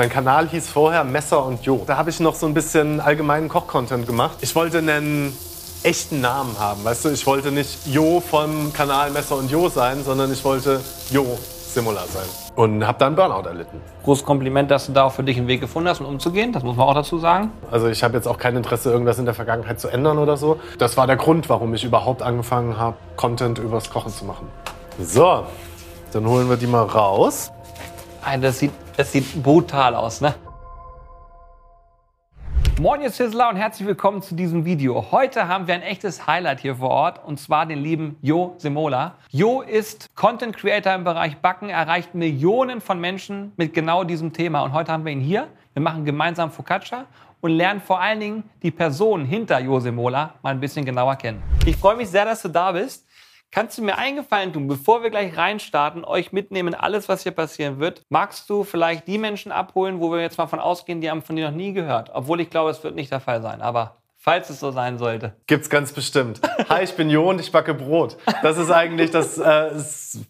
Mein Kanal hieß vorher Messer und Jo. Da habe ich noch so ein bisschen allgemeinen Koch-Content gemacht. Ich wollte einen echten Namen haben, weißt du? Ich wollte nicht Jo vom Kanal Messer und Jo sein, sondern ich wollte Jo Simula sein. Und habe dann Burnout erlitten. Großes Kompliment, dass du da auch für dich einen Weg gefunden hast, um umzugehen. Das muss man auch dazu sagen. Also ich habe jetzt auch kein Interesse, irgendwas in der Vergangenheit zu ändern oder so. Das war der Grund, warum ich überhaupt angefangen habe, Content übers Kochen zu machen. So, dann holen wir die mal raus. Das sieht, das sieht brutal aus, ne? Moin, ihr Sizzler und herzlich willkommen zu diesem Video. Heute haben wir ein echtes Highlight hier vor Ort und zwar den lieben Jo Semola. Jo ist Content Creator im Bereich Backen, erreicht Millionen von Menschen mit genau diesem Thema und heute haben wir ihn hier. Wir machen gemeinsam Focaccia und lernen vor allen Dingen die Person hinter Jo Semola mal ein bisschen genauer kennen. Ich freue mich sehr, dass du da bist. Kannst du mir einen Gefallen tun, bevor wir gleich reinstarten, euch mitnehmen, alles, was hier passieren wird? Magst du vielleicht die Menschen abholen, wo wir jetzt mal von ausgehen, die haben von dir noch nie gehört? Obwohl ich glaube, es wird nicht der Fall sein. Aber falls es so sein sollte. Gibt's ganz bestimmt. Hi, ich bin Jo und ich backe Brot. Das ist eigentlich, das äh,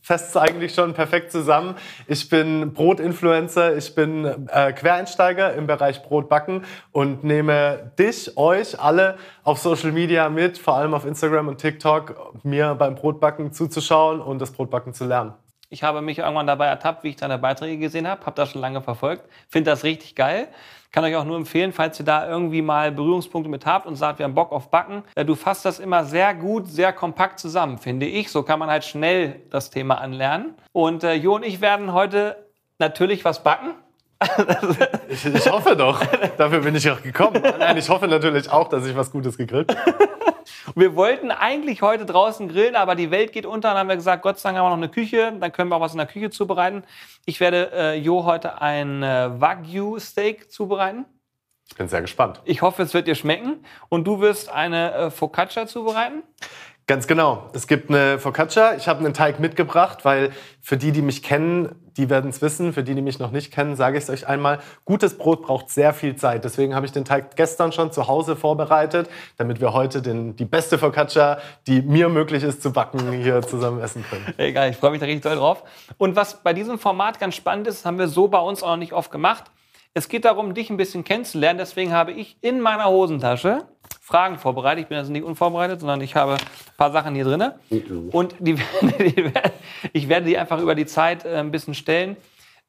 fasst eigentlich schon perfekt zusammen. Ich bin Brotinfluencer, ich bin äh, Quereinsteiger im Bereich Brotbacken und nehme dich, euch alle auf Social Media mit, vor allem auf Instagram und TikTok, mir beim Brotbacken zuzuschauen und das Brotbacken zu lernen. Ich habe mich irgendwann dabei ertappt, wie ich deine Beiträge gesehen habe, habe das schon lange verfolgt, finde das richtig geil. Kann euch auch nur empfehlen, falls ihr da irgendwie mal Berührungspunkte mit habt und sagt, wir haben Bock auf Backen. Äh, Du fasst das immer sehr gut, sehr kompakt zusammen, finde ich. So kann man halt schnell das Thema anlernen. Und äh, Jo und ich werden heute natürlich was backen. Ich, ich hoffe doch. Dafür bin ich auch gekommen. Nein, ich hoffe natürlich auch, dass ich was Gutes gegrillt habe. Wir wollten eigentlich heute draußen grillen, aber die Welt geht unter. Dann haben wir gesagt, Gott sei Dank haben wir noch eine Küche, dann können wir auch was in der Küche zubereiten. Ich werde äh, Jo heute ein äh, Wagyu-Steak zubereiten. Ich bin sehr gespannt. Ich hoffe, es wird dir schmecken. Und du wirst eine äh, Focaccia zubereiten. Ganz genau. Es gibt eine Focaccia. Ich habe einen Teig mitgebracht, weil für die, die mich kennen, die werden es wissen. Für die, die mich noch nicht kennen, sage ich es euch einmal. Gutes Brot braucht sehr viel Zeit. Deswegen habe ich den Teig gestern schon zu Hause vorbereitet, damit wir heute den, die beste Focaccia, die mir möglich ist zu backen, hier zusammen essen können. Egal, ich freue mich da richtig doll drauf. Und was bei diesem Format ganz spannend ist, haben wir so bei uns auch noch nicht oft gemacht. Es geht darum, dich ein bisschen kennenzulernen. Deswegen habe ich in meiner Hosentasche Fragen vorbereitet. Ich bin also nicht unvorbereitet, sondern ich habe ein paar Sachen hier drin. Und die, die, ich werde die einfach über die Zeit äh, ein bisschen stellen.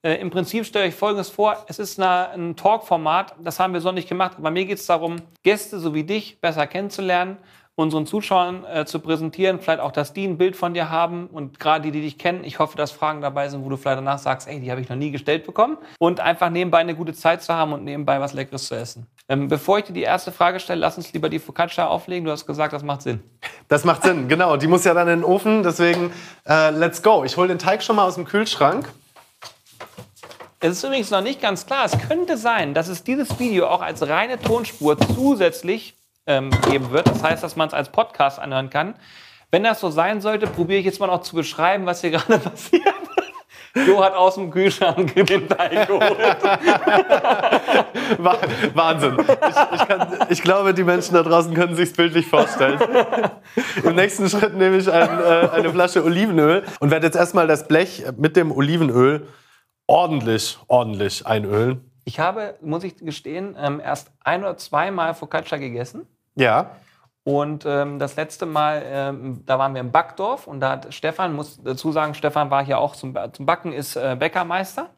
Äh, Im Prinzip stelle ich Folgendes vor. Es ist eine, ein Talk-Format. Das haben wir so nicht gemacht. Aber mir geht es darum, Gäste so wie dich besser kennenzulernen, unseren Zuschauern äh, zu präsentieren. Vielleicht auch, dass die ein Bild von dir haben. Und gerade die, die dich kennen, ich hoffe, dass Fragen dabei sind, wo du vielleicht danach sagst, ey, die habe ich noch nie gestellt bekommen. Und einfach nebenbei eine gute Zeit zu haben und nebenbei was Leckeres zu essen. Ähm, bevor ich dir die erste Frage stelle, lass uns lieber die Focaccia auflegen. Du hast gesagt, das macht Sinn. Das macht Sinn, genau. Die muss ja dann in den Ofen. Deswegen, äh, let's go. Ich hole den Teig schon mal aus dem Kühlschrank. Es ist übrigens noch nicht ganz klar. Es könnte sein, dass es dieses Video auch als reine Tonspur zusätzlich ähm, geben wird. Das heißt, dass man es als Podcast anhören kann. Wenn das so sein sollte, probiere ich jetzt mal noch zu beschreiben, was hier gerade passiert. Jo hat aus dem Kühlschrank den Teig geholt. Wa- Wahnsinn. Ich, ich, kann, ich glaube, die Menschen da draußen können sich bildlich vorstellen. Im nächsten Schritt nehme ich ein, äh, eine Flasche Olivenöl und werde jetzt erstmal das Blech mit dem Olivenöl ordentlich, ordentlich einölen. Ich habe, muss ich gestehen, ähm, erst ein oder zweimal Focaccia gegessen. Ja. Und ähm, das letzte Mal, ähm, da waren wir im Backdorf und da hat Stefan, muss dazu sagen, Stefan war hier auch zum, zum Backen, ist äh, Bäckermeister.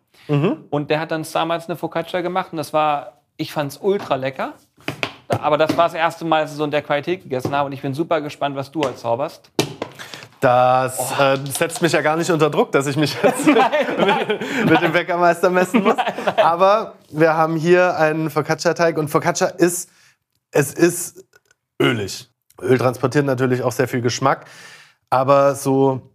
Und der hat dann damals eine Focaccia gemacht und das war, ich fand es ultra lecker. Aber das war das erste Mal, dass ich so in der Qualität gegessen habe und ich bin super gespannt, was du heute zauberst. Das äh, setzt mich ja gar nicht unter Druck, dass ich mich jetzt mit dem Bäckermeister messen muss. Aber wir haben hier einen Focaccia-Teig und Focaccia ist, es ist ölig. Öl transportiert natürlich auch sehr viel Geschmack, aber so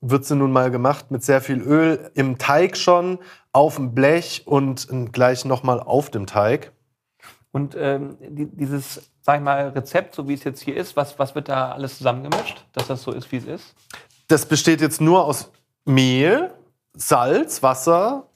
wird sie nun mal gemacht mit sehr viel Öl im Teig schon, auf dem Blech und gleich nochmal auf dem Teig. Und ähm, die, dieses, sag ich mal, Rezept, so wie es jetzt hier ist, was, was wird da alles zusammengemischt, dass das so ist, wie es ist? Das besteht jetzt nur aus Mehl, Salz, Wasser,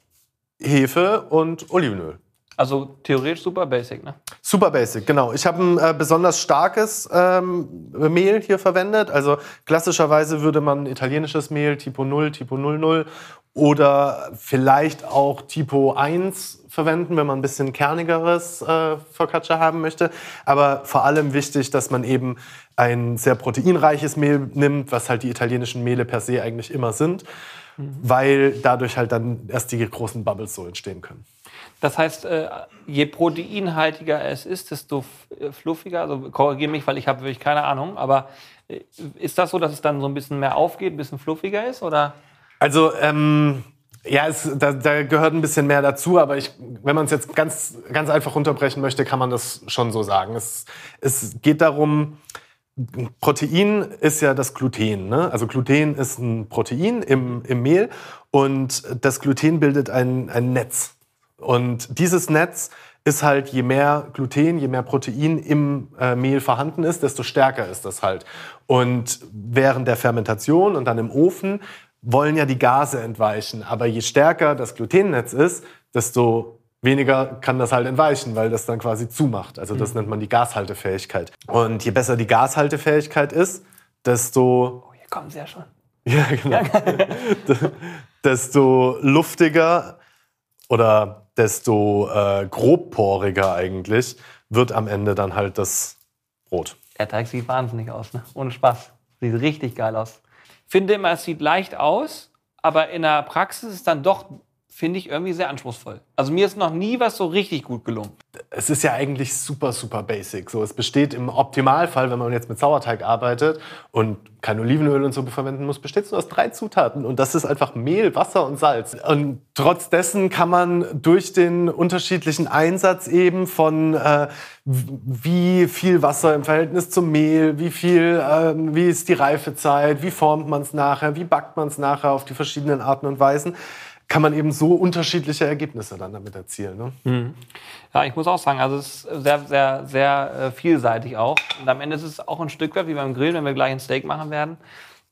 Hefe und Olivenöl. Also theoretisch super basic, ne? Super basic, genau. Ich habe ein äh, besonders starkes ähm, Mehl hier verwendet. Also klassischerweise würde man italienisches Mehl, Tipo 0, Tipo 00 oder vielleicht auch Tipo 1 verwenden, wenn man ein bisschen kernigeres äh, Focaccia haben möchte. Aber vor allem wichtig, dass man eben ein sehr proteinreiches Mehl nimmt, was halt die italienischen Mehle per se eigentlich immer sind, mhm. weil dadurch halt dann erst die großen Bubbles so entstehen können. Das heißt, äh, je proteinhaltiger es ist, desto äh, fluffiger. Also korrigiere mich, weil ich habe wirklich keine Ahnung. Aber äh, ist das so, dass es dann so ein bisschen mehr aufgeht, ein bisschen fluffiger ist? Oder? Also ähm, ja, es, da, da, gehört ein bisschen mehr dazu, aber ich, wenn man es jetzt ganz, ganz einfach runterbrechen möchte, kann man das schon so sagen. Es, es geht darum, Protein ist ja das Gluten. Ne? Also Gluten ist ein Protein im, im Mehl und das Gluten bildet ein, ein Netz. Und dieses Netz ist halt, je mehr Gluten, je mehr Protein im äh, Mehl vorhanden ist, desto stärker ist das halt. Und während der Fermentation und dann im Ofen wollen ja die Gase entweichen. Aber je stärker das Glutennetz ist, desto weniger kann das halt entweichen, weil das dann quasi zumacht. Also das mhm. nennt man die Gashaltefähigkeit. Und je besser die Gashaltefähigkeit ist, desto... Oh, hier kommen sie ja schon. Ja, genau. desto luftiger oder desto äh, grobporiger eigentlich wird am Ende dann halt das Brot. Der Teig sieht wahnsinnig aus, ne? ohne Spaß. Sieht richtig geil aus. Finde immer, es sieht leicht aus, aber in der Praxis ist dann doch finde ich irgendwie sehr anspruchsvoll. Also mir ist noch nie was so richtig gut gelungen. Es ist ja eigentlich super, super basic. So, es besteht im Optimalfall, wenn man jetzt mit Sauerteig arbeitet und kein Olivenöl und so verwenden muss, besteht es nur aus drei Zutaten. Und das ist einfach Mehl, Wasser und Salz. Und trotz dessen kann man durch den unterschiedlichen Einsatz eben von äh, wie viel Wasser im Verhältnis zum Mehl, wie viel, äh, wie ist die Reifezeit, wie formt man es nachher, wie backt man es nachher auf die verschiedenen Arten und Weisen, kann man eben so unterschiedliche Ergebnisse dann damit erzielen. Ne? Mhm. Ja, ich muss auch sagen, also es ist sehr, sehr, sehr äh, vielseitig auch. Und am Ende ist es auch ein Stück weit wie beim Grillen, wenn wir gleich ein Steak machen werden.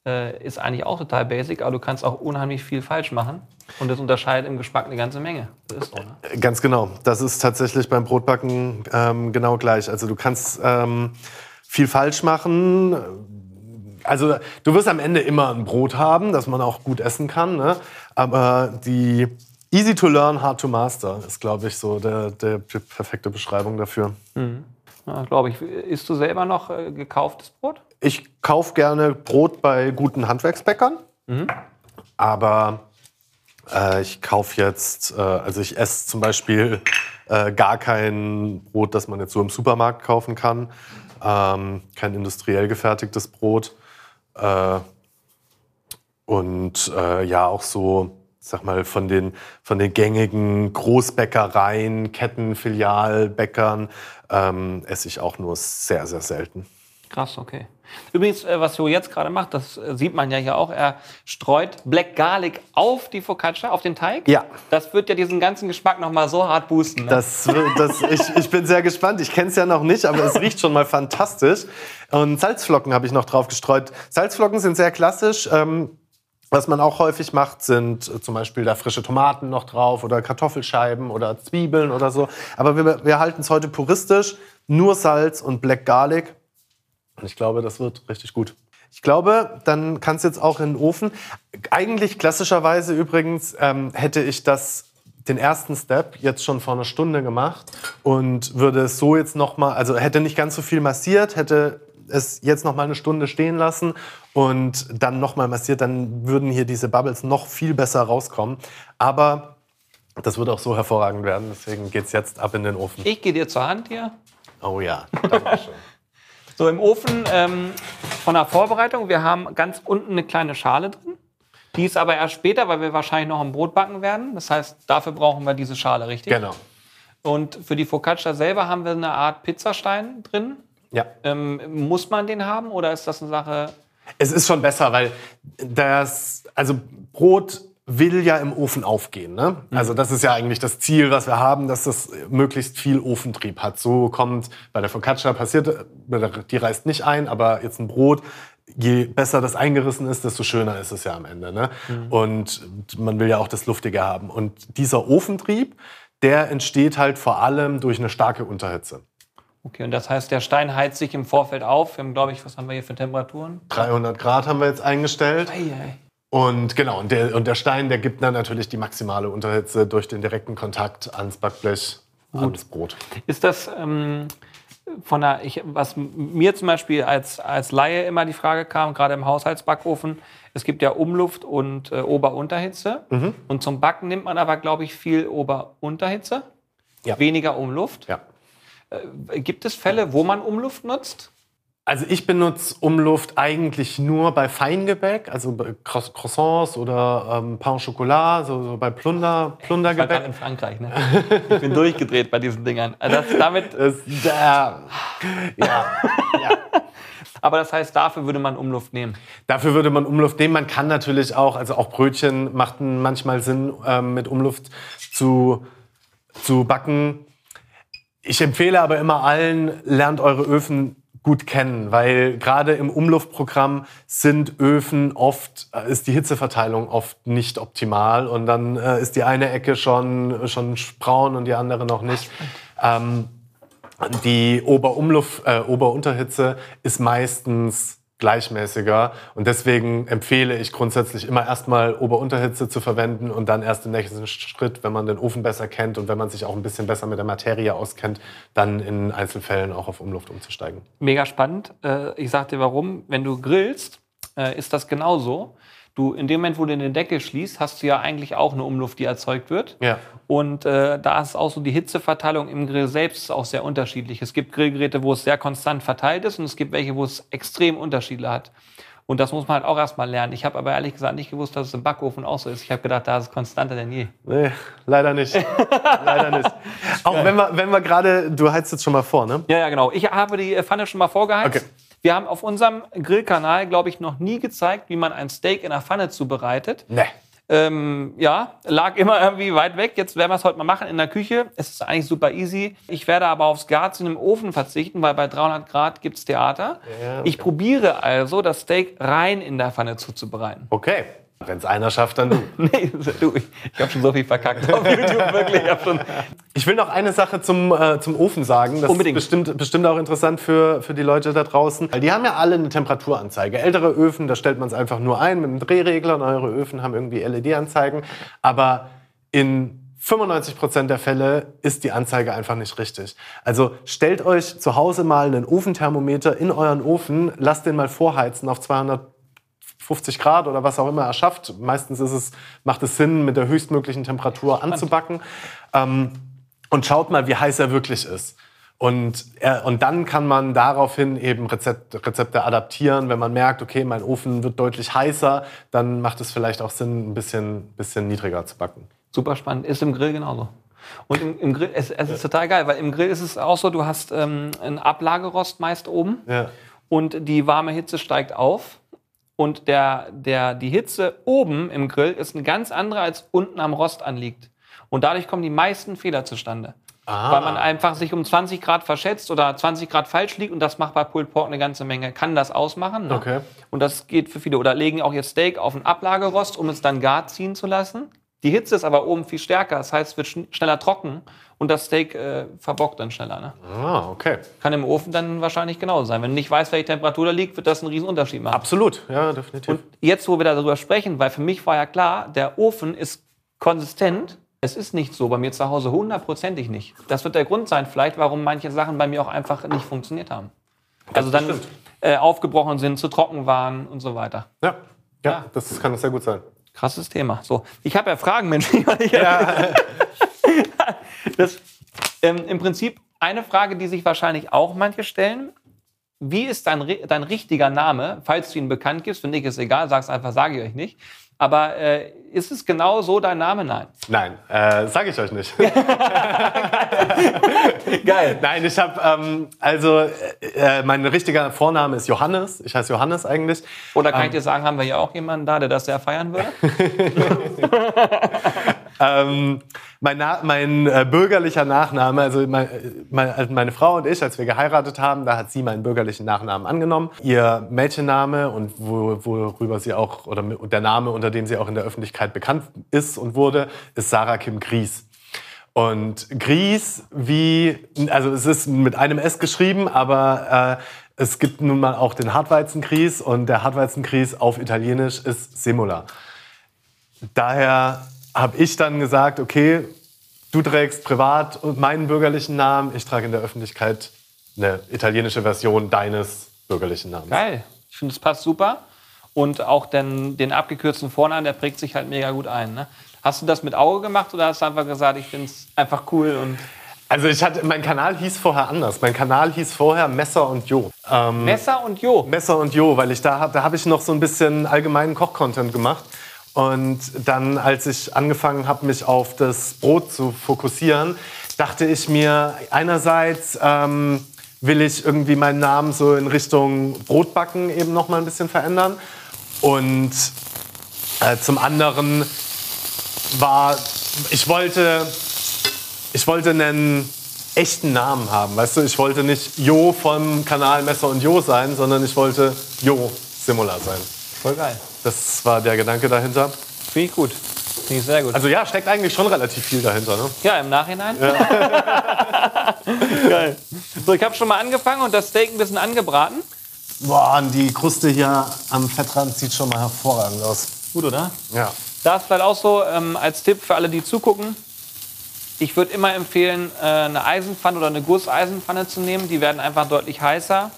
Äh, ist eigentlich auch total basic, aber du kannst auch unheimlich viel falsch machen. Und das unterscheidet im Geschmack eine ganze Menge. Das so, ne? Äh, ganz genau. Das ist tatsächlich beim Brotbacken ähm, genau gleich. Also du kannst ähm, viel falsch machen also du wirst am Ende immer ein Brot haben, das man auch gut essen kann. Ne? Aber die easy to learn, hard to master ist, glaube ich, so der, der, die perfekte Beschreibung dafür. Mhm. Ja, glaube ich. Isst du selber noch äh, gekauftes Brot? Ich kaufe gerne Brot bei guten Handwerksbäckern. Mhm. Aber äh, ich kaufe jetzt, äh, also ich esse zum Beispiel äh, gar kein Brot, das man jetzt so im Supermarkt kaufen kann. Ähm, kein industriell gefertigtes Brot. Äh, und äh, ja, auch so, sag mal, von den, von den gängigen Großbäckereien, Ketten, Filialbäckern ähm, esse ich auch nur sehr, sehr selten. Krass, okay. Übrigens, äh, was Jo jetzt gerade macht, das äh, sieht man ja hier auch, er streut Black Garlic auf die Focaccia, auf den Teig. Ja. Das wird ja diesen ganzen Geschmack noch mal so hart boosten. Ne? Das, das, ich, ich bin sehr gespannt. Ich kenne es ja noch nicht, aber es riecht schon mal fantastisch. Und Salzflocken habe ich noch drauf gestreut. Salzflocken sind sehr klassisch. Ähm, was man auch häufig macht, sind äh, zum Beispiel da frische Tomaten noch drauf oder Kartoffelscheiben oder Zwiebeln oder so. Aber wir, wir halten es heute puristisch. Nur Salz und Black Garlic. Und ich glaube, das wird richtig gut. Ich glaube, dann kannst du jetzt auch in den Ofen. Eigentlich klassischerweise übrigens ähm, hätte ich das den ersten Step jetzt schon vor einer Stunde gemacht und würde es so jetzt noch mal, also hätte nicht ganz so viel massiert, hätte es jetzt noch mal eine Stunde stehen lassen und dann noch mal massiert, dann würden hier diese Bubbles noch viel besser rauskommen. Aber das wird auch so hervorragend werden, deswegen geht es jetzt ab in den Ofen. Ich gehe dir zur Hand hier. Oh ja, danke schön. So, im Ofen ähm, von der Vorbereitung, wir haben ganz unten eine kleine Schale drin. Die ist aber erst später, weil wir wahrscheinlich noch ein Brot backen werden. Das heißt, dafür brauchen wir diese Schale, richtig? Genau. Und für die Focaccia selber haben wir eine Art Pizzastein drin. Ja. Ähm, muss man den haben oder ist das eine Sache? Es ist schon besser, weil das, also Brot will ja im Ofen aufgehen. Ne? Mhm. Also das ist ja eigentlich das Ziel, was wir haben, dass das möglichst viel Ofentrieb hat. So kommt bei der Focaccia passiert, die reißt nicht ein, aber jetzt ein Brot, je besser das eingerissen ist, desto schöner ist es ja am Ende. Ne? Mhm. Und man will ja auch das Luftige haben. Und dieser Ofentrieb, der entsteht halt vor allem durch eine starke Unterhitze. Okay, und das heißt, der Stein heizt sich im Vorfeld auf. Wir haben, glaube ich, was haben wir hier für Temperaturen? 300 Grad haben wir jetzt eingestellt. Ei, ei. Und genau, und der, und der Stein, der gibt dann natürlich die maximale Unterhitze durch den direkten Kontakt ans Backblech, ans Brot. Ist das ähm, von der, ich, was mir zum Beispiel als, als Laie immer die Frage kam, gerade im Haushaltsbackofen, es gibt ja Umluft und äh, Ober-Unterhitze. Mhm. Und zum Backen nimmt man aber, glaube ich, viel Ober-Unterhitze, Ja. weniger Umluft. Ja. Äh, Gibt es Fälle, wo man Umluft nutzt? Also ich benutze Umluft eigentlich nur bei Feingebäck, also bei Cro- Croissants oder ähm, Pain au Chocolat, so, so bei Plunder, Ich war Plundergebäck. in Frankreich, ne? Ich bin durchgedreht bei diesen Dingern. Also Das, damit, Das, da, ja, ja. aber das heißt, dafür würde man Umluft nehmen. Dafür würde man Umluft nehmen. Man kann natürlich auch, also auch Brötchen macht manchmal Sinn, ähm, mit Umluft zu, zu backen. Ich empfehle aber immer allen, lernt eure Öfen gut kennen, weil gerade im Umluftprogramm sind Öfen oft, äh, ist die Hitzeverteilung oft nicht optimal und dann äh, ist die eine Ecke schon, schon braun und die andere noch nicht. Ähm, die Oberumluft, äh, Ober-Unterhitze ist meistens gleichmäßiger und deswegen empfehle ich grundsätzlich immer erstmal Ober-Unterhitze zu verwenden und dann erst im nächsten Schritt, wenn man den Ofen besser kennt und wenn man sich auch ein bisschen besser mit der Materie auskennt, dann in Einzelfällen auch auf Umluft umzusteigen. Mega spannend. Äh, Ich sag dir warum. Wenn du grillst, äh, ist das genauso. Du, in dem Moment, wo du den Deckel schließt, hast du ja eigentlich auch eine Umluft, die erzeugt wird. Ja. Und äh, da ist auch so die Hitzeverteilung im Grill selbst auch sehr unterschiedlich. Es gibt Grillgeräte, wo es sehr konstant verteilt ist und es gibt welche, wo es extrem Unterschiede hat. Und das muss man halt auch erstmal lernen. Ich habe aber ehrlich gesagt nicht gewusst, dass es im Backofen auch so ist. Ich habe gedacht, da ist es konstanter denn je. Nee, leider nicht. leider nicht. Auch wenn wir, wenn wir gerade, du heizt jetzt schon mal vor, ne? Ja, ja, genau. Ich habe die Pfanne schon mal vorgeheizt. Okay. Wir haben auf unserem Grillkanal, glaube ich, noch nie gezeigt, wie man ein Steak in der Pfanne zubereitet. Nee. Ähm, ja, lag immer irgendwie weit weg. Jetzt werden wir es heute mal machen in der Küche. Es ist eigentlich super easy. Ich werde aber aufs Garzen im Ofen verzichten, weil bei 300 Grad gibt's Theater. Ja. Ich probiere also, das Steak rein in der Pfanne zuzubereiten. Okay. Wenn es einer schafft, dann du. Nee, du, ich, habe schon so viel verkackt auf YouTube, wirklich. Ich hab schon, Ich will noch eine Sache zum, äh, zum Ofen sagen. Das Unbedingt. ist bestimmt, bestimmt auch interessant für, für die Leute da draußen. Weil die haben ja alle eine Temperaturanzeige. Ältere Öfen, da stellt man es einfach nur ein mit einem Drehregler. Neuere Öfen haben irgendwie LED-Anzeigen. Aber in 95% der Fälle ist die Anzeige einfach nicht richtig. Also stellt euch zu Hause mal einen Ofenthermometer in euren Ofen, lasst den mal vorheizen auf 250 Grad oder was auch immer er schafft. Meistens ist es, macht es Sinn, mit der höchstmöglichen Temperatur anzubacken. Ähm, und schaut mal, wie heiß er wirklich ist. Und, er, und dann kann man daraufhin eben Rezept, Rezepte adaptieren. Wenn man merkt, okay, mein Ofen wird deutlich heißer, dann macht es vielleicht auch Sinn, ein bisschen, bisschen niedriger zu backen. Super spannend. Ist im Grill genauso. Und im, im Grill, es, es ist total geil, weil im Grill ist es auch so, du hast ähm, einen Ablagerost meist oben Ja. und die warme Hitze steigt auf. Und der, der, die Hitze oben im Grill ist eine ganz andere, als unten am Rost anliegt. Und dadurch kommen die meisten Fehler zustande. Ah. Weil man einfach sich um 20 Grad verschätzt oder 20 Grad falsch liegt und das macht bei Pulled Pork eine ganze Menge. Kann das ausmachen. Ne? Okay. Und das geht für viele. Oder legen auch ihr Steak auf ein Ablagerost, um es dann gar ziehen zu lassen. Die Hitze ist aber oben viel stärker. Das heißt, es wird schn- schneller trocken und das Steak äh, verbockt dann schneller. Ne? Ah, okay. Kann im Ofen dann wahrscheinlich genauso sein. Wenn du nicht weißt, welche Temperatur da liegt, wird das einen riesen Unterschied machen. Absolut, ja, definitiv. Und jetzt, wo wir darüber sprechen, weil für mich war ja klar, der Ofen ist konsistent. Es ist nicht so bei mir zu Hause, hundertprozentig nicht. Das wird der Grund sein, vielleicht, warum manche Sachen bei mir auch einfach nicht funktioniert haben. Also dann äh, aufgebrochen sind, zu trocken waren und so weiter. ja, ja, Ja. das kann sehr gut sein. Krasses Thema. So, ich habe ja Fragen, Mensch. Ja, Das, ähm, Im Prinzip eine Frage, die sich wahrscheinlich auch manche stellen. Wie ist dein, dein richtiger Name, falls du ihn bekannt gibst? Finde ich, ist egal, sag's einfach, sage ich euch nicht. Aber äh, ist es genau so dein Name? Nein. nein, äh, sage ich euch nicht. Geil. Nein, ich habe ähm, also äh, äh, mein richtiger Vorname ist Johannes. Ich heiße Johannes eigentlich. Oder kann ich dir sagen, haben wir hier auch jemanden da, der das sehr feiern würde? Ähm, mein, Na mein äh, bürgerlicher Nachname, also mein, äh, mein, also meine Frau und ich, als wir geheiratet haben, da hat sie meinen bürgerlichen Nachnamen angenommen. Ihr Mädchenname und wo, worüber sie auch, oder der Name, unter dem sie auch in der Öffentlichkeit bekannt ist und wurde, ist Sarah Kim Gries. Und Gries wie, also es ist mit einem S geschrieben, aber es gibt nun mal auch den Hartweizengrieß und der Hartweizengrieß auf Italienisch ist Semola. Daher habe ich dann gesagt, okay, du trägst privat meinen bürgerlichen Namen, ich trage in der Öffentlichkeit eine italienische Version deines bürgerlichen Namens. Geil. Ich finde, es passt super. Und auch den, den abgekürzten Vornamen, der prägt sich halt mega gut ein. Ne? Hast du das mit Auge gemacht oder hast du einfach gesagt, ich finde es einfach cool und also ich hatte, mein Kanal hieß vorher anders. Mein Kanal hieß vorher Messer und Jo. Ähm, Messer und Jo? Messer und Jo, weil ich da, da habe ich noch so ein bisschen allgemeinen Koch-Content gemacht. Und dann, als ich angefangen habe, mich auf das Brot zu fokussieren, dachte ich mir, einerseits ähm, will ich irgendwie meinen Namen so in Richtung Brotbacken eben noch mal ein bisschen verändern. Und äh, zum anderen war, ich wollte ich wollte einen echten Namen haben. Weißt du, ich wollte nicht Jo vom Kanal Messer und Jo sein, sondern ich wollte Jo Simula sein. Voll geil. Das war der Gedanke dahinter. Finde ich gut. Finde ich sehr gut. Also ja, steckt eigentlich schon relativ viel dahinter. Ne? Ja, im Nachhinein. Ja. geil. So, ich habe schon mal angefangen und das Steak ein bisschen angebraten. Boah, und die Kruste hier am Fettrand sieht schon mal hervorragend aus. Gut, oder? Ja. Da ist vielleicht auch so ähm, als Tipp für alle, die zugucken, ich würde immer empfehlen, äh, eine Eisenpfanne oder eine Gusseisenpfanne zu nehmen. Die werden einfach deutlich heißer.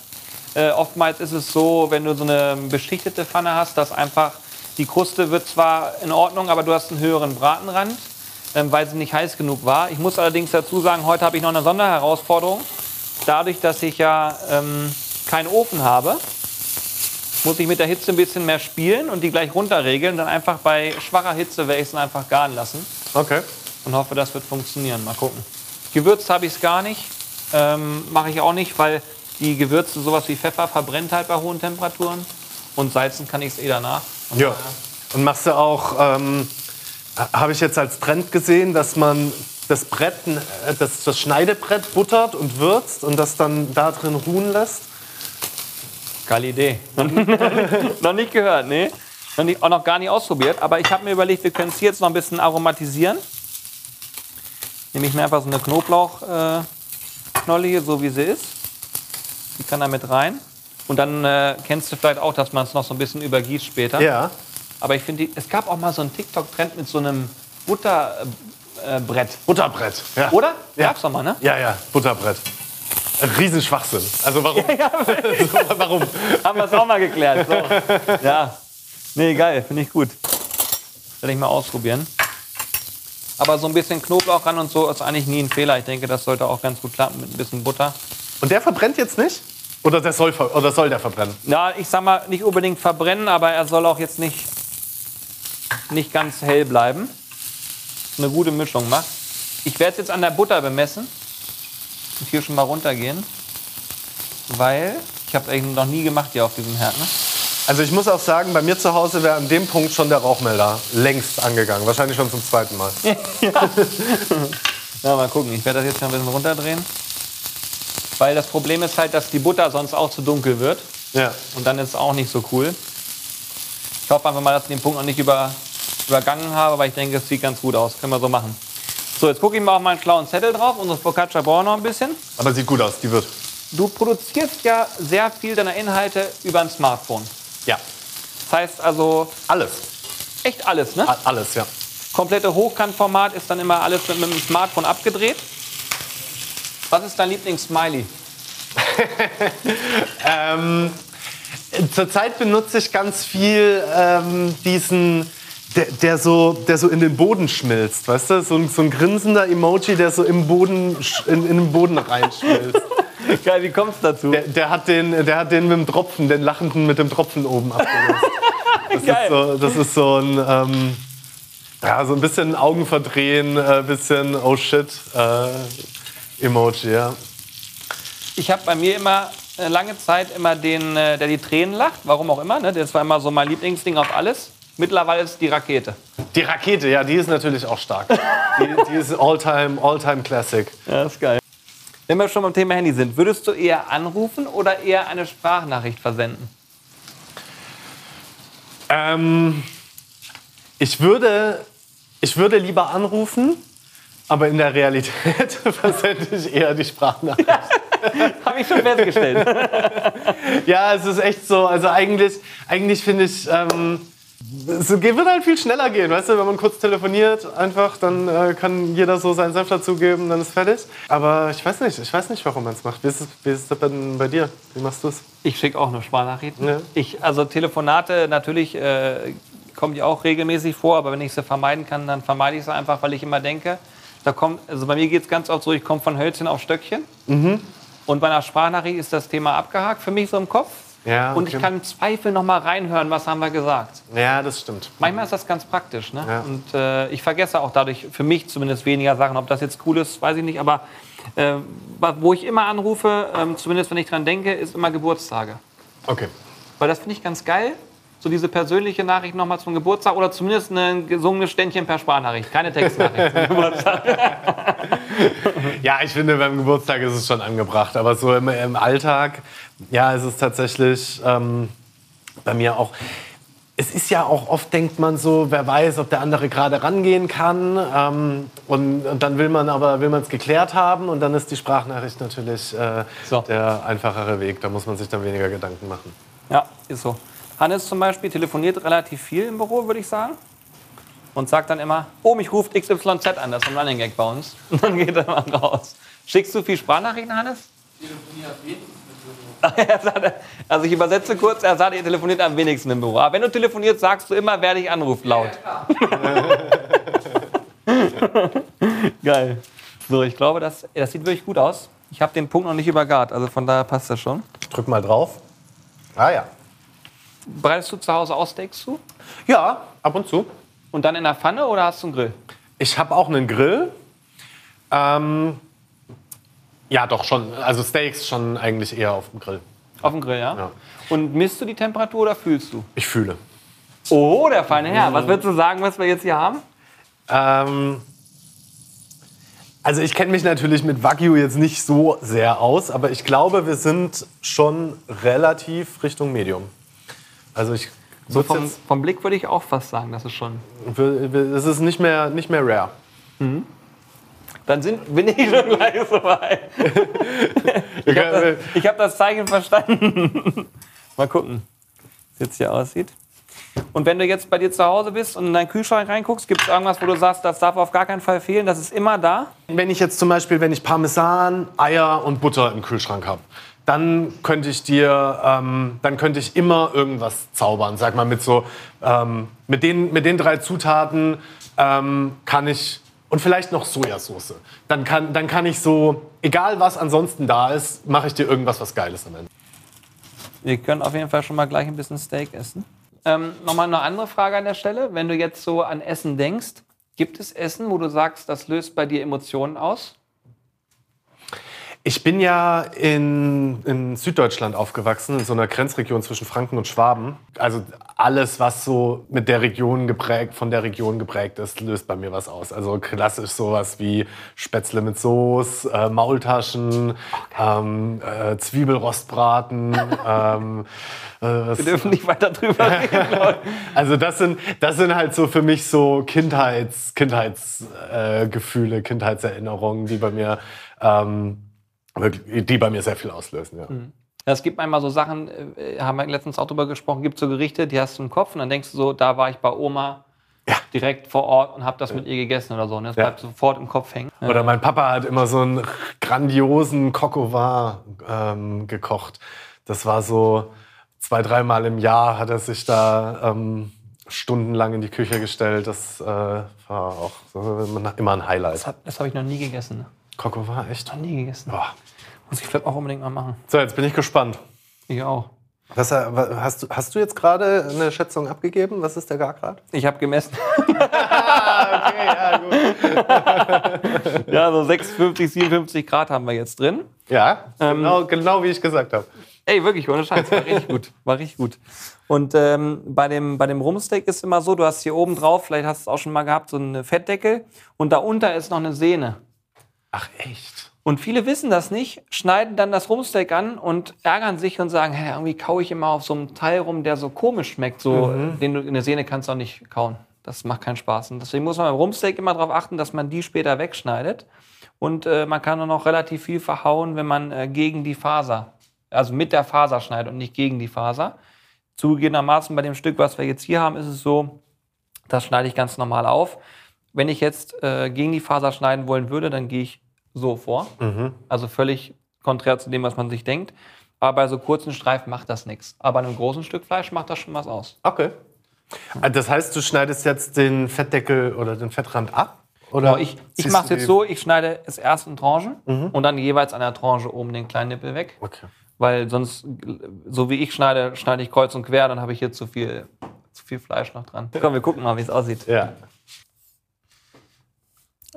Äh, oftmals ist es so, wenn du so eine beschichtete Pfanne hast, dass einfach die Kruste wird zwar in Ordnung, aber du hast einen höheren Bratenrand, ähm, weil sie nicht heiß genug war. Ich muss allerdings dazu sagen, heute habe ich noch eine Sonderherausforderung. Dadurch, dass ich ja ähm, keinen Ofen habe, muss ich mit der Hitze ein bisschen mehr spielen und die gleich runterregeln. Dann einfach bei schwacher Hitze werde ich es einfach garen lassen. Okay und hoffe, das wird funktionieren. Mal gucken. Gewürzt habe ich es gar nicht. Ähm, Mache ich auch nicht, weil die Gewürze, sowas wie Pfeffer, verbrennt halt bei hohen Temperaturen. Und salzen kann ich es eh danach. Und ja. Und machst du auch, ähm, habe ich jetzt als Trend gesehen, dass man das Brett, äh, das, das Schneidebrett buttert und würzt und das dann da drin ruhen lässt? Geile Idee. noch nicht gehört, nee. Noch nicht, auch noch gar nicht ausprobiert. Aber ich habe mir überlegt, wir können es jetzt noch ein bisschen aromatisieren nehme ich mir einfach so eine Knoblauchknolle äh, hier, so wie sie ist. Die kann da mit rein. Und dann äh, kennst du vielleicht auch, dass man es noch so ein bisschen übergießt später. Ja. Aber ich finde, es gab auch mal so einen TikTok-Trend mit so einem Butterbrett. Äh, Butterbrett, ja. Oder? Ja. Gab's doch mal, ne? Ja, ja, Butterbrett. Riesenschwachsinn. Also warum? Ja, ja. warum? Haben wir es auch mal geklärt. So. Ja. Nee, geil, finde ich gut. Werde ich mal ausprobieren. Aber so ein bisschen Knoblauch ran und so ist eigentlich nie ein Fehler. Ich denke, das sollte auch ganz gut klappen mit ein bisschen Butter. Und der verbrennt jetzt nicht? Oder, der soll, oder soll der verbrennen? Ja, ich sag mal, nicht unbedingt verbrennen, aber er soll auch jetzt nicht, nicht ganz hell bleiben. Eine gute Mischung macht. Ich werde es jetzt an der Butter bemessen und hier schon mal runtergehen, weil ich habe es noch nie gemacht hier auf diesem Herd. Ne? Also ich muss auch sagen, bei mir zu Hause wäre an dem Punkt schon der Rauchmelder längst angegangen. Wahrscheinlich schon zum zweiten Mal. ja. ja, mal gucken. Ich werde das jetzt mal ein bisschen runterdrehen. Weil das Problem ist halt, dass die Butter sonst auch zu dunkel wird. Ja. Und dann ist es auch nicht so cool. Ich hoffe einfach mal, dass ich den Punkt noch nicht über, übergangen habe, aber ich denke, es sieht ganz gut aus. Können wir so machen. So, jetzt gucke ich mal auf meinen schlauen Zettel drauf. Unsere Focaccia brauchen noch ein bisschen. Aber sieht gut aus, die wird. Du produzierst ja sehr viel deiner Inhalte über ein Smartphone. Ja. Das heißt also. Alles. Echt alles, ne? Alles, ja. Komplette Hochkantformat ist dann immer alles mit, mit dem Smartphone abgedreht. Was ist dein Lieblings-Smiley? ähm, zurzeit benutze ich ganz viel ähm, diesen, der, der, so, der so in den Boden schmilzt, weißt du? So ein, so ein grinsender Emoji, der so im Boden, in, in den Boden reinschmilzt. Geil, wie kommst du dazu? Der, der, hat den, der hat den mit dem Tropfen, den lachenden mit dem Tropfen oben abgelöst. Das, Geil. Ist, so, das ist so ein, ähm, ja, so ein bisschen Augen verdrehen, ein äh, bisschen oh shit äh, Emoji, ja. Ich habe bei mir immer äh, lange Zeit immer den, äh, der die Tränen lacht, warum auch immer. Ne? Das war immer so mein Lieblingsding auf alles. Mittlerweile ist die Rakete. Die Rakete, ja, die ist natürlich auch stark. die, die ist All-Time All -time Classic. Ja, ist geil. Wenn wir schon beim Thema Handy sind, würdest du eher anrufen oder eher eine Sprachnachricht versenden? Ähm, ich, würde, ich würde lieber anrufen, aber in der Realität versende ich eher die Sprachnachricht. Habe ich schon festgestellt. Ja, es ist echt so. Also eigentlich, eigentlich finde ich, ähm, es wird halt viel schneller gehen, weißt du, wenn man kurz telefoniert, einfach, dann äh, kann jeder so seinen Senf dazugeben, dann ist fertig. Aber ich weiß nicht, ich weiß nicht, warum man es macht. Wie ist es, wie ist es denn bei dir? Wie machst du es? Ich schicke auch nur Sprachnachrichten. Ja. Ich, also Telefonate natürlich äh, kommen die auch regelmäßig vor, aber wenn ich sie vermeiden kann, dann vermeide ich sie einfach, weil ich immer denke, da kommt, also bei mir geht es ganz oft so, ich komme von Hölzchen auf Stöckchen. Mhm. Und bei einer Sprachnachricht ist das Thema abgehakt für mich so im Kopf. Ja, Und ich okay. kann im Zweifel noch mal reinhören, was haben wir gesagt. Ja, das stimmt. Manchmal ist das ganz praktisch. Ne? Ja. Und äh, ich vergesse auch dadurch für mich zumindest weniger Sachen. Ob das jetzt cool ist, weiß ich nicht. Aber äh, wo ich immer anrufe, ähm, zumindest wenn ich dran denke, ist immer Geburtstage. Okay. Weil das finde ich ganz geil. So diese persönliche Nachricht nochmal zum Geburtstag oder zumindest ein gesungenes Ständchen per Sprachnachricht. Keine Textnachricht zum Geburtstag. Ja, ich finde, beim Geburtstag ist es schon angebracht. Aber so im, im Alltag, ja, ist es tatsächlich ähm, bei mir auch. Es ist ja auch oft, denkt man so, wer weiß, ob der andere gerade rangehen kann. Ähm, und, und dann will man aber will man es geklärt haben. Und dann ist die Sprachnachricht natürlich äh, So. der einfachere Weg. Da muss man sich dann weniger Gedanken machen. Ja, ist so. Hannes zum Beispiel telefoniert relativ viel im Büro, würde ich sagen. Und sagt dann immer, oh, mich ruft XYZ an, das ist ein Running Gag bei uns. Und dann geht er mal raus. Schickst du viel Sprachnachrichten, Hannes? Er sagt, also ich übersetze kurz, er sagt, er telefoniert am wenigsten im Büro. Aber wenn du telefonierst, sagst du immer, wer dich anruft, laut. Geil. So, ich glaube, das, das sieht wirklich gut aus. Ich habe den Punkt noch nicht übergart, also von daher passt das schon. Ich drück mal drauf. Ah ja. Bereitest du zu Hause auch Steaks zu? Ja, ab und zu. Und dann in der Pfanne oder hast du einen Grill? Ich habe auch einen Grill. Ähm, ja, doch schon. Also Steaks schon eigentlich eher auf dem Grill. Auf dem Grill, ja? Ja. Und misst du die Temperatur oder fühlst du? Ich fühle. Oh, der feine Herr. Was würdest du sagen, was wir jetzt hier haben? Ähm, also ich kenne mich natürlich mit Wagyu jetzt nicht so sehr aus, aber ich glaube, wir sind schon relativ Richtung Medium. Also ich So vom, jetzt, vom Blick würde ich auch fast sagen, das ist schon. es ist nicht mehr, nicht mehr rare. Dann sind, bin ich schon gleich so weit. Ich habe das, hab das Zeichen verstanden. Mal gucken, wie es jetzt hier aussieht. Und wenn du jetzt bei dir zu Hause bist und in deinen Kühlschrank reinguckst, gibt es irgendwas, wo du sagst, das darf auf gar keinen Fall fehlen, das ist immer da? Wenn ich jetzt zum Beispiel, wenn ich Parmesan, Eier und Butter im Kühlschrank habe, dann könnte ich dir, ähm, dann könnte ich immer irgendwas zaubern. Sag mal mit so, ähm, mit den, mit den drei Zutaten ähm, kann ich und vielleicht noch Sojasauce. Dann kann, dann kann ich so, egal was ansonsten da ist, mache ich dir irgendwas, was Geiles am Ende. Wir können auf jeden Fall schon mal gleich ein bisschen Steak essen. Ähm, Nochmal eine andere Frage an der Stelle. Wenn du jetzt so an Essen denkst, gibt es Essen, wo du sagst, das löst bei dir Emotionen aus? Ich bin ja in, in Süddeutschland aufgewachsen, in so einer Grenzregion zwischen Franken und Schwaben. Also alles, was so mit der Region geprägt, von der Region geprägt ist, löst bei mir was aus. Also klassisch sowas wie Spätzle mit Soße, äh, Maultaschen, ähm, äh, Zwiebelrostbraten. ähm, äh, Wir dürfen nicht weiter drüber reden. Also das sind, das sind halt so für mich so Kindheits, Kindheitsgefühle, äh, Kindheitserinnerungen, die bei mir, ähm, wirklich- die bei mir sehr viel auslösen. Ja. Es gibt manchmal so Sachen, äh, haben wir letztens auch drüber gesprochen, gibt so Gerichte, die hast du im Kopf und dann denkst du so, da war ich bei Oma direkt vor Ort und habe das mit ihr gegessen oder so. Ne? Das Ja. bleibt sofort im Kopf hängen. Oder mein Papa hat immer so einen grandiosen vin ähm, gekocht. Das war so zwei, dreimal im Jahr hat er sich da ähm, stundenlang in die Küche gestellt. Das äh, war auch immer ein Highlight. Das, hab- das habe ich noch nie gegessen. Vin, echt? Noch nie gegessen. Boah. Muss ich vielleicht auch unbedingt mal machen. So, jetzt bin ich gespannt. Ich auch. Was, äh, hast, du, hast du jetzt gerade eine Schätzung abgegeben? Was ist der Gargrad? Ich habe gemessen. Okay, ja, gut. ja, so 56, 57 Grad haben wir jetzt drin. Ja, Ähm, genau, genau wie ich gesagt habe. Ey, wirklich, ohne Scheiß, war richtig gut. War richtig gut. Und ähm, bei, dem, bei dem Rumsteak ist immer so, du hast hier oben drauf, vielleicht hast du es auch schon mal gehabt, so eine Fettdeckel und darunter ist noch eine Sehne. Ach, echt? Und viele wissen das nicht, schneiden dann das Rumsteak an und ärgern sich und sagen, hä, irgendwie kaue ich immer auf so einem Teil rum, der so komisch schmeckt, so, den du in der Sehne kannst du auch nicht kauen. Das macht keinen Spaß. Und deswegen muss man beim Rumsteak immer darauf achten, dass man die später wegschneidet. Und äh, man kann auch noch relativ viel verhauen, wenn man äh, gegen die Faser, also mit der Faser schneidet und nicht gegen die Faser. Zugegebenermaßen bei dem Stück, was wir jetzt hier haben, ist es so, das schneide ich ganz normal auf. Wenn ich jetzt äh, gegen die Faser schneiden wollen würde, dann gehe ich so vor. Also völlig konträr zu dem, was man sich denkt. Aber bei so kurzen Streifen macht das nichts. Aber bei einem großen Stück Fleisch macht das schon was aus. Okay. Ah, Das heißt, du schneidest jetzt den Fettdeckel oder den Fettrand ab? Oder Genau, ich ich mache es jetzt so, ich schneide es erst in Tranchen und dann jeweils an der Tranche oben den kleinen Nippel weg. Okay. Weil sonst, so wie ich schneide, schneide ich kreuz und quer, dann habe ich hier zu viel, zu viel Fleisch noch dran. Komm, wir gucken mal, wie es aussieht. Ja.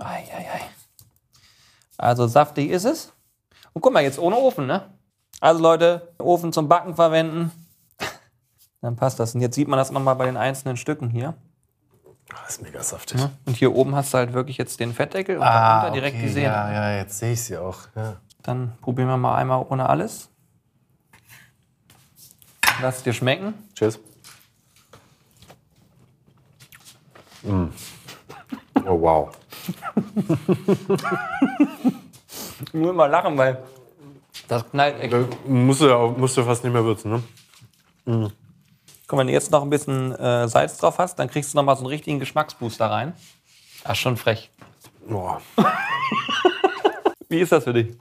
Ei, ei, ei. Also saftig ist es. Und guck mal, jetzt ohne Ofen, ne? Also Leute, Ofen zum Backen verwenden. Dann passt das. Und jetzt sieht man das nochmal bei den einzelnen Stücken hier. Das ist mega saftig. Und hier oben hast du halt wirklich jetzt den Fettdeckel und Ah, darunter direkt okay, die Sehne. Ja, ja, jetzt sehe ich sie auch. Ja. Dann probieren wir mal einmal ohne alles. Lass es dir schmecken. Tschüss. Mm. Oh, wow. Ich muss mal lachen, weil das knallt echt. Da musst du, ja auch- musst du fast nicht mehr würzen, ne? Guck mal, wenn du jetzt noch ein bisschen äh, Salz drauf hast, dann kriegst du noch mal so einen richtigen Geschmacksbooster rein. Ist schon frech. Boah. Wie ist das für dich?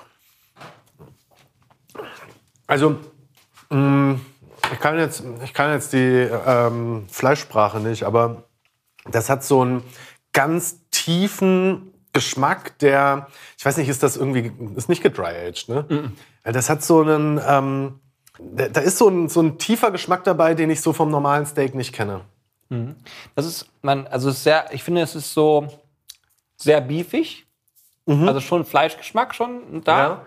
Also, mh, ich kann jetzt, ich kann jetzt die ähm, Fleischsprache nicht, aber das hat so einen ganz tiefen Geschmack, der, ich weiß nicht, ist das irgendwie, ist nicht gedry-aged, ne? Weil Das hat so einen, ähm, da, ist so ein, so ein tiefer Geschmack dabei, den ich so vom normalen Steak nicht kenne. Das ist, man, also ist sehr, ich finde, es ist so sehr beefig. Also schon Fleischgeschmack schon da. Ja.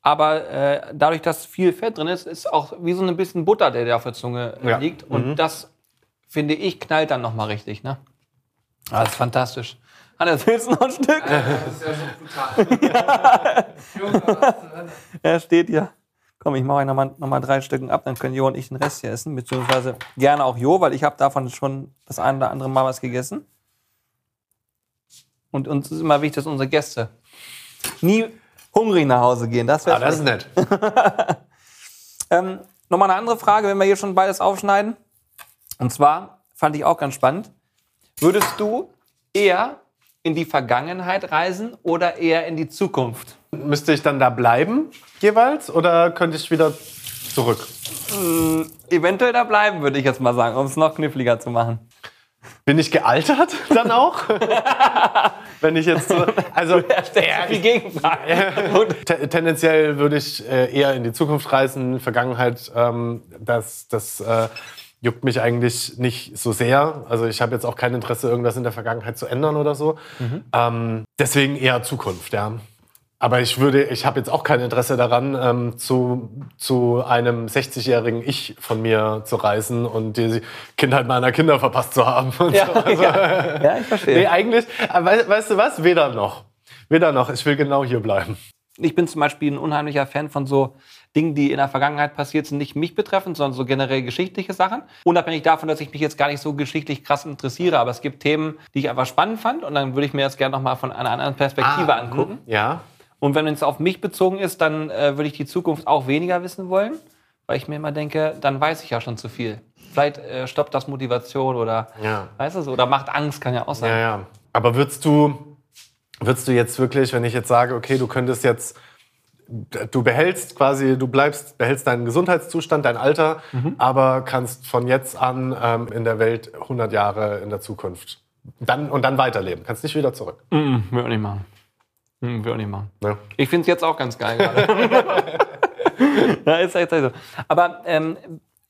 Aber äh, dadurch, dass viel Fett drin ist, ist auch wie so ein bisschen Butter, der da auf der Zunge äh, Ja. liegt. Und das, finde ich, knallt dann nochmal richtig. Ne? Ah, das ist fantastisch. Hannes, willst du noch ein Stück? Das ist ja so brutal. Junge, Er steht ja. Komm, ich mache euch nochmal noch mal drei Stücken ab, dann können Jo und ich den Rest hier essen. Beziehungsweise gerne auch Jo, weil ich habe davon schon das ein oder andere Mal was gegessen. Und uns ist immer wichtig, dass unsere Gäste nie hungrig nach Hause gehen. Das wäre Ah, das ist nett. ähm, Nochmal eine andere Frage, wenn wir hier schon beides aufschneiden. Und zwar fand ich auch ganz spannend. Würdest du eher in die Vergangenheit reisen oder eher in die Zukunft? Müsste ich dann da bleiben jeweils oder könnte ich wieder zurück? Eventuell da bleiben, würde ich jetzt mal sagen, um es noch kniffliger zu machen. Bin ich gealtert dann auch? Wenn ich jetzt so, also Die Gegenfrage. Tendenziell würde ich äh, eher in die Zukunft reisen. Vergangenheit, ähm, das, das äh, juckt mich eigentlich nicht so sehr. Also ich habe jetzt auch kein Interesse, irgendwas in der Vergangenheit zu ändern oder so. Ähm, deswegen eher Zukunft, ja. Aber ich würde, ich habe jetzt auch kein Interesse daran, ähm, zu, zu einem 60-jährigen Ich von mir zu reisen und die Kindheit meiner Kinder verpasst zu haben. Ja, so. Also, ja. ja, ich verstehe. Nee, eigentlich, aber wei- weißt du was? Weder noch. Weder noch. Ich will genau hier bleiben. Ich bin zum Beispiel ein unheimlicher Fan von so Dingen, die in der Vergangenheit passiert sind, nicht mich betreffend, sondern so generell geschichtliche Sachen. Unabhängig davon, dass ich mich jetzt gar nicht so geschichtlich krass interessiere, aber es gibt Themen, die ich einfach spannend fand und dann würde ich mir das gerne nochmal von einer anderen Perspektive Ah, angucken. Ja. Und wenn es auf mich bezogen ist, dann äh, würde ich die Zukunft auch weniger wissen wollen, weil ich mir immer denke, dann weiß ich ja schon zu viel. Vielleicht äh, stoppt das Motivation oder, Ja. weißt du so, oder macht Angst, kann ja auch sein. Ja, ja. Aber würdest du, würdest du jetzt wirklich, wenn ich jetzt sage, okay, du könntest jetzt, du behältst quasi, du bleibst, behältst deinen Gesundheitszustand, dein Alter, aber kannst von jetzt an ähm, in der Welt 100 Jahre in der Zukunft dann, und dann weiterleben. Kannst nicht wieder zurück. Mhm, will auch nicht machen. Mhm, will auch nicht machen. Ne? Ich finde es jetzt auch ganz geil gerade. ja, ist echt so. Aber ähm,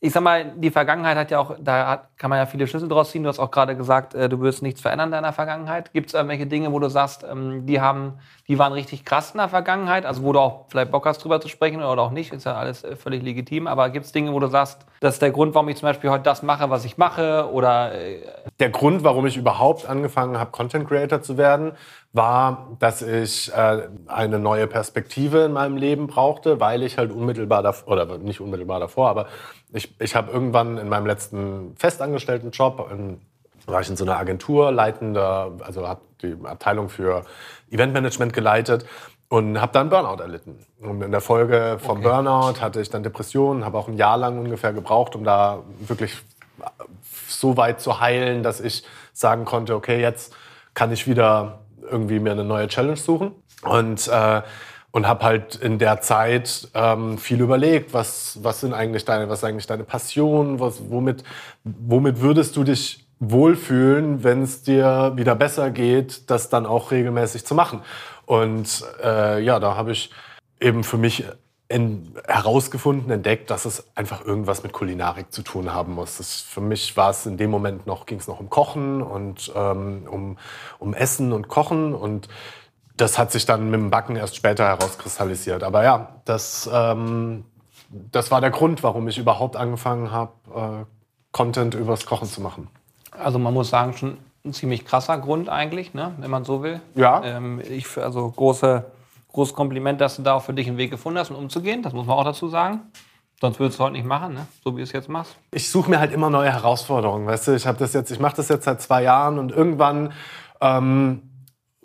ich sag mal, die Vergangenheit hat ja auch, da hat, kann man ja viele Schlüsse draus ziehen. Du hast auch gerade gesagt, äh, du wirst nichts verändern in deiner Vergangenheit. Gibt es irgendwelche Dinge, wo du sagst, ähm, die haben, die waren richtig krass in der Vergangenheit, also wo du auch vielleicht Bock hast, drüber zu sprechen oder auch nicht, ist ja alles äh, völlig legitim. Aber gibt es Dinge, wo du sagst, das ist der Grund, warum ich zum Beispiel heute das mache, was ich mache? Oder äh, Der Grund, warum ich überhaupt angefangen habe, Content Creator zu werden, war, dass ich äh, eine neue Perspektive in meinem Leben brauchte, weil ich halt unmittelbar davor, oder nicht unmittelbar davor, aber ich, ich habe irgendwann in meinem letzten festangestellten Job, in war ich in so einer Agentur leitender, also habe die Abteilung für Eventmanagement geleitet und habe dann Burnout erlitten. Und in der Folge vom Okay. Burnout hatte ich dann Depressionen, habe auch ein Jahr lang ungefähr gebraucht, um da wirklich so weit zu heilen, dass ich sagen konnte, okay, jetzt kann ich wieder irgendwie mir eine neue Challenge suchen. Und, äh, und habe halt in der Zeit ähm, viel überlegt, was, was sind eigentlich deine, was ist eigentlich deine Passion, was, womit, womit würdest du dich wohlfühlen, wenn es dir wieder besser geht, das dann auch regelmäßig zu machen. Und äh, ja, da habe ich eben für mich in, herausgefunden, entdeckt, dass es einfach irgendwas mit Kulinarik zu tun haben muss. Das, für mich war es in dem Moment noch, ging es noch um Kochen und ähm, um, um Essen und Kochen und das hat sich dann mit dem Backen erst später herauskristallisiert. Aber ja, das, ähm, das war der Grund, warum ich überhaupt angefangen habe, äh, Content übers Kochen zu machen. Also man muss sagen, schon ein ziemlich krasser Grund eigentlich, ne? wenn man so will. Ja. Ähm, ich, also große, großes Kompliment, dass du da auch für dich einen Weg gefunden hast, um umzugehen. Das muss man auch dazu sagen. Sonst würdest du heute nicht machen, ne? so wie du es jetzt machst. ich suche mir halt immer neue Herausforderungen, weißt du? Ich habe das jetzt, ich mache das jetzt seit zwei Jahren und irgendwann ähm,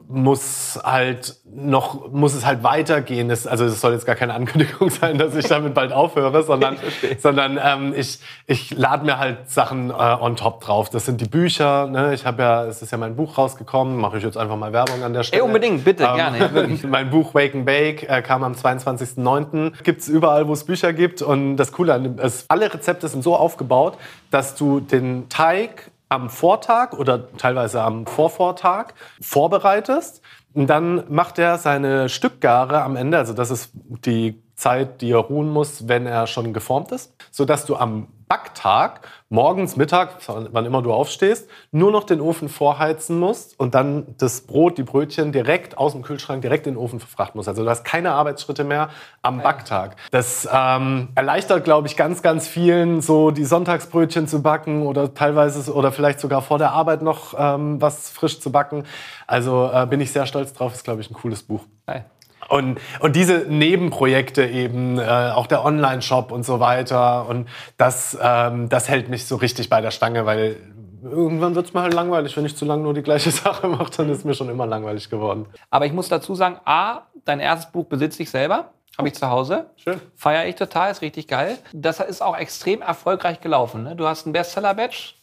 muss halt noch muss es halt weitergehen. Das, also es soll jetzt gar keine Ankündigung sein, dass ich damit bald aufhöre, sondern sondern ähm, ich ich lade mir halt Sachen äh, on top drauf. Das sind die Bücher. Ne? Ich habe ja, es ist ja mein Buch rausgekommen. Mache ich jetzt einfach mal Werbung an der Stelle. unbedingt, bitte, gerne, ja, wirklich. mein Buch Wake and Bake äh, kam am 22.09. Gibt es überall, wo es Bücher gibt. Und das Coole an dem ist, alle Rezepte sind so aufgebaut, dass du den Teig am Vortag oder teilweise am Vorvortag vorbereitest. Und dann macht er seine Stückgare am Ende, also das ist die Zeit, die er ruhen muss, wenn er schon geformt ist, sodass du am Backtag, morgens, Mittag, wann immer du aufstehst, nur noch den Ofen vorheizen musst und dann das Brot, die Brötchen direkt aus dem Kühlschrank direkt in den Ofen verfrachten musst. Also du hast keine Arbeitsschritte mehr am Backtag. Das ähm, erleichtert, glaube ich, ganz, ganz vielen, so die Sonntagsbrötchen zu backen oder teilweise oder vielleicht sogar vor der Arbeit noch ähm, was frisch zu backen. Also äh, bin ich sehr stolz drauf. Ist, glaube ich, ein cooles Buch. Geil. Und, und diese Nebenprojekte eben, äh, auch der Online-Shop und so weiter. Und das, ähm, das hält mich so richtig bei der Stange, weil irgendwann wird es mir halt langweilig. Wenn ich zu lange nur die gleiche Sache mache, dann ist mir schon immer langweilig geworden. Aber ich muss dazu sagen, A, dein erstes Buch besitze ich selber. Habe ich zu Hause. Schön. Feiere ich total, ist richtig geil. Das ist auch extrem erfolgreich gelaufen. Ne? Du hast einen Bestseller-Badge.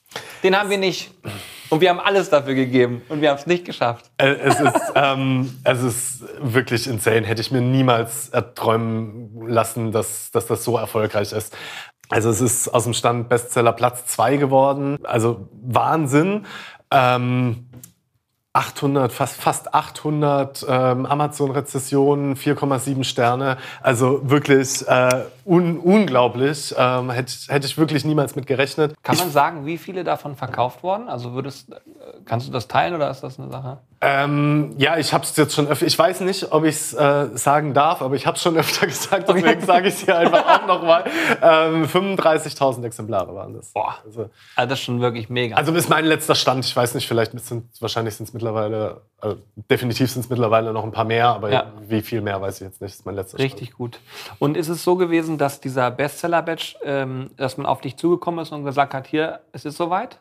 Den haben wir nicht. Und wir haben alles dafür gegeben. Und wir haben es nicht geschafft. Äh, Es ist, ähm, es ist wirklich insane. Hätte ich mir niemals erträumen lassen, dass, dass das so erfolgreich ist. Also es ist aus dem Stand Bestseller Platz 2 geworden. Also Wahnsinn. Ähm, 800, fast, fast 800 ähm, Amazon-Rezessionen, 4,7 Sterne. Also wirklich äh, un unglaublich. Ähm, hätte, ich- hätte ich wirklich niemals mit gerechnet. Kann man sagen, wie viele davon verkauft wurden? Also würdest, äh, kannst du das teilen oder ist das eine Sache? Ähm, ja, ich habe es jetzt schon öfter. Ich weiß nicht, ob ich es äh, sagen darf, aber ich habe es schon öfter gesagt. Deswegen sage ich es hier einfach auch nochmal. Ähm, 35.000 Exemplare waren das. Boah. Also, Also das ist schon wirklich mega. also ist mein letzter Stand. Ich weiß nicht, vielleicht sind wahrscheinlich sind es mittlerweile, äh, definitiv sind es mittlerweile noch ein paar mehr, aber Ja. wie viel mehr weiß ich jetzt nicht. Das ist mein letzter Richtig gut. Und ist es so gewesen, dass dieser Bestseller-Badge, ähm, dass man auf dich zugekommen ist und gesagt hat, hier, es ist soweit?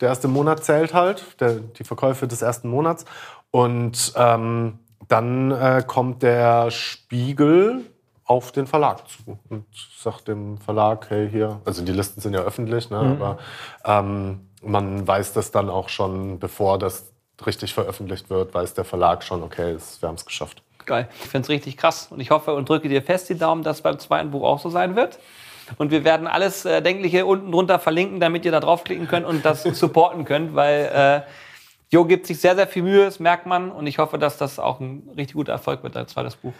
Der erste Monat zählt halt, der, die Verkäufe des ersten Monats. Und ähm, dann äh, kommt der Spiegel auf den Verlag zu und sagt dem Verlag, hey, hier, also die Listen sind ja öffentlich, ne, aber ähm, man weiß das dann auch schon, bevor das richtig veröffentlicht wird, weiß der Verlag schon, okay, wir haben es geschafft. Geil. Ich finde es richtig krass. Und ich hoffe und drücke dir fest die Daumen, dass es beim zweiten Buch auch so sein wird. Und wir werden alles äh, Denkliche unten drunter verlinken, damit ihr da draufklicken könnt und das supporten könnt, weil äh, Jo gibt sich sehr, sehr viel Mühe, das merkt man. Und ich hoffe, dass das auch ein richtig guter Erfolg wird, dein zweites Buch.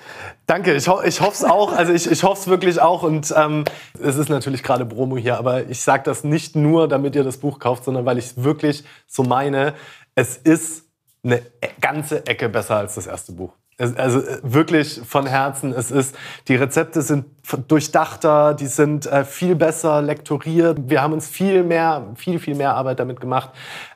Danke, ich, ho ich hoffe es auch. Also ich, ich hoffe es wirklich auch. Und ähm, es ist natürlich gerade Promo hier, aber ich sage das nicht nur, damit ihr das Buch kauft, sondern weil ich es wirklich so meine. Es ist eine e- ganze Ecke besser als das erste Buch. Also äh, wirklich von Herzen. Es ist, die Rezepte sind durchdachter, die sind äh, viel besser lektoriert. Wir haben uns viel mehr, viel, viel mehr Arbeit damit gemacht.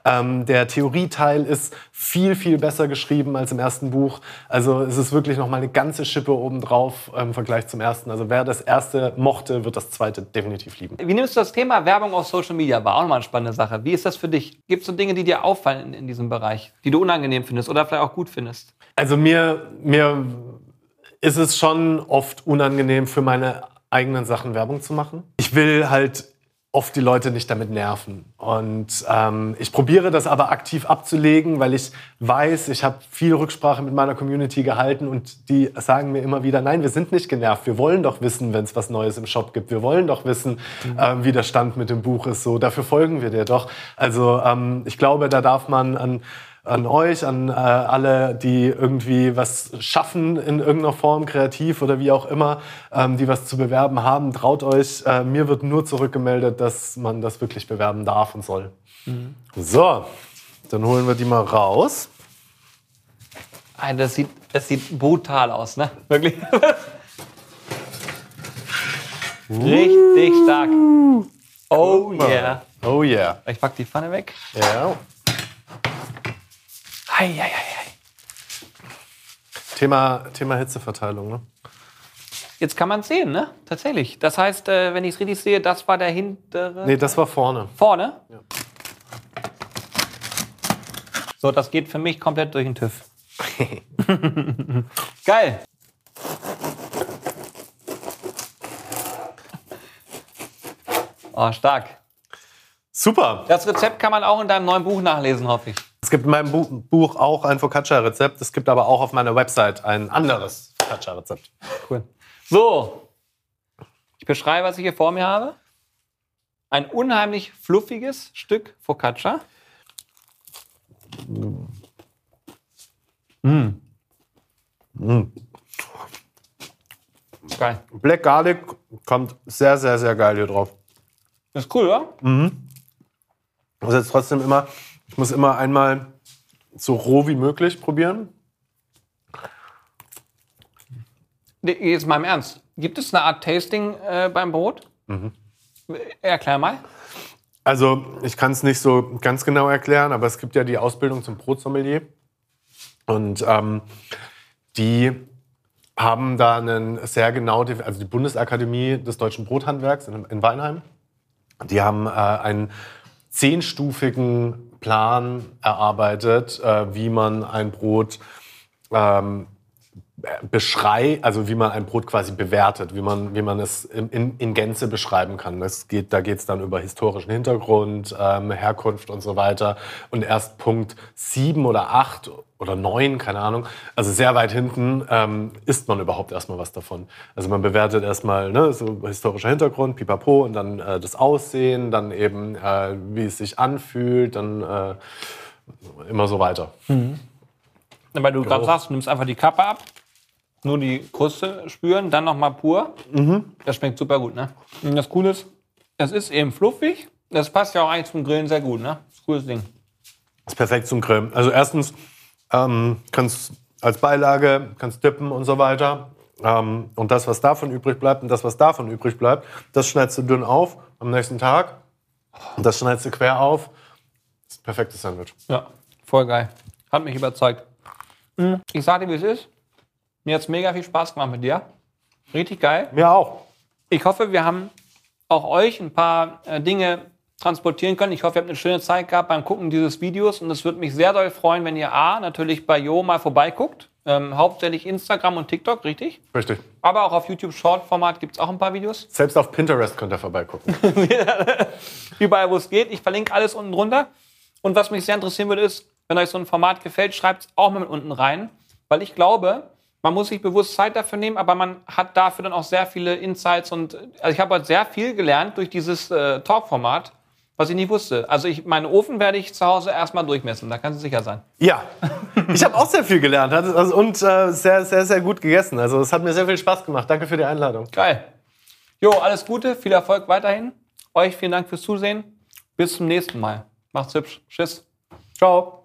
Ähm, der Theorieteil ist viel, viel besser geschrieben als im ersten Buch. Also es ist wirklich noch mal eine ganze Schippe obendrauf im Vergleich zum ersten. Also wer das erste mochte, wird das zweite definitiv lieben. Wie nimmst du das Thema Werbung auf Social Media wahr? Auch nochmal eine spannende Sache. Wie ist das für dich? Gibt es so Dinge, die dir auffallen in, in diesem Bereich, die du unangenehm findest oder vielleicht auch gut findest? Also mir, mir ist es schon oft unangenehm, für meine eigenen Sachen Werbung zu machen. Ich will halt oft die Leute nicht damit nerven. Und ähm, ich probiere das aber aktiv abzulegen, weil ich weiß, ich habe viel Rücksprache mit meiner Community gehalten und die sagen mir immer wieder, nein, wir sind nicht genervt. Wir wollen doch wissen, wenn es was Neues im Shop gibt. Wir wollen doch wissen, mhm. ähm, wie der Stand mit dem Buch ist. So, dafür folgen wir dir doch. Also ähm, ich glaube, da darf man an an euch, an äh, alle, die irgendwie was schaffen in irgendeiner Form, kreativ oder wie auch immer, ähm, die was zu bewerben haben. Traut euch. Äh, mir wird nur zurückgemeldet, dass man das wirklich bewerben darf und soll. Mhm. So, dann holen wir die mal raus. Das sieht, das sieht brutal aus, ne? Wirklich. Richtig stark. Oh yeah. Oh yeah. Ich pack die Pfanne weg. Ja. Ei, ei, ei, Thema, Thema Hitzeverteilung, ne? Jetzt kann man es sehen, ne? Tatsächlich. Das heißt, äh, wenn ich es richtig sehe, das war der hintere. Nee, das war vorne. Vorne? Ja. So, das geht für mich komplett durch den TÜV. Geil. Oh, stark. Super. Das Rezept kann man auch in deinem neuen Buch nachlesen, hoffe ich. Es gibt in meinem Buch auch ein Focaccia-Rezept. Es gibt aber auch auf meiner Website ein anderes Focaccia-Rezept. Cool. So, ich beschreibe, was ich hier vor mir habe. Ein unheimlich fluffiges Stück Focaccia. Mm. Mm. Geil. Black Garlic kommt sehr, sehr, sehr geil hier drauf. ist cool, oder? Mhm. Das ist jetzt trotzdem immer ich muss immer einmal so roh wie möglich probieren. Jetzt mal im Ernst. Gibt es eine Art Tasting äh, beim Brot? Mhm. Erklär mal. Also, ich kann es nicht so ganz genau erklären, aber es gibt ja die Ausbildung zum Brotsommelier. Und ähm, die haben da einen sehr genau, also die Bundesakademie des deutschen Brothandwerks in, in Weinheim, die haben äh, einen zehnstufigen Plan erarbeitet, äh, wie man ein Brot ähm, beschrei, also wie man ein Brot quasi bewertet, wie man, wie man es in, in Gänze beschreiben kann. Das geht, da geht es dann über historischen Hintergrund, ähm, Herkunft und so weiter. Und erst Punkt sieben oder acht oder neun, keine Ahnung, also sehr weit hinten, ähm, isst man überhaupt erstmal was davon. Also man bewertet erstmal ne, so historischer Hintergrund, pipapo, und dann äh, das Aussehen, dann eben, äh, wie es sich anfühlt, dann äh, immer so weiter. Mhm. Weil du gerade sagst, du nimmst einfach die Kappe ab, nur die Kruste spüren, dann nochmal pur. Mhm. Das schmeckt super gut, ne? Und das Coole ist, es ist eben fluffig. Das passt ja auch eigentlich zum Grillen sehr gut, ne? Das ist cooles Ding. Das ist perfekt zum Grillen. Also erstens ähm, kannst als Beilage, kannst dippen und so weiter. Ähm, und das, was davon übrig bleibt und das, was davon übrig bleibt, das schneidest du dünn auf am nächsten Tag. Und das schneidest du quer auf. Das ist ein perfektes Sandwich. Ja, voll geil. Hat mich überzeugt. Mhm. Ich sage dir, wie es ist. Mir hat es mega viel Spaß gemacht mit dir. Richtig geil. Mir auch. Ich hoffe, wir haben auch euch ein paar äh, Dinge transportieren können. Ich hoffe, ihr habt eine schöne Zeit gehabt beim Gucken dieses Videos und es würde mich sehr doll freuen, wenn ihr A, natürlich bei Jo mal vorbeiguckt. Ähm, hauptsächlich Instagram und TikTok, richtig? Richtig. Aber auch auf YouTube Short-Format gibt es auch ein paar Videos. Selbst auf Pinterest könnt ihr vorbeigucken. Überall, wo es geht. Ich verlinke alles unten drunter. Und was mich sehr interessieren würde, ist, wenn euch so ein Format gefällt, schreibt es auch mal mit unten rein. Weil ich glaube, man muss sich bewusst Zeit dafür nehmen, aber man hat dafür dann auch sehr viele Insights und also ich habe heute sehr viel gelernt durch dieses äh, Talk-Format, was ich nicht wusste. Also ich, meinen Ofen werde ich zu Hause erstmal durchmessen, da kannst du sicher sein. Ja, ich habe auch sehr viel gelernt also, und äh, sehr, sehr, sehr gut gegessen. Also es hat mir sehr viel Spaß gemacht. Danke für die Einladung. Geil. Jo, alles Gute, viel Erfolg weiterhin. Euch vielen Dank fürs Zusehen. Bis zum nächsten Mal. Macht's hübsch. Tschüss. Ciao.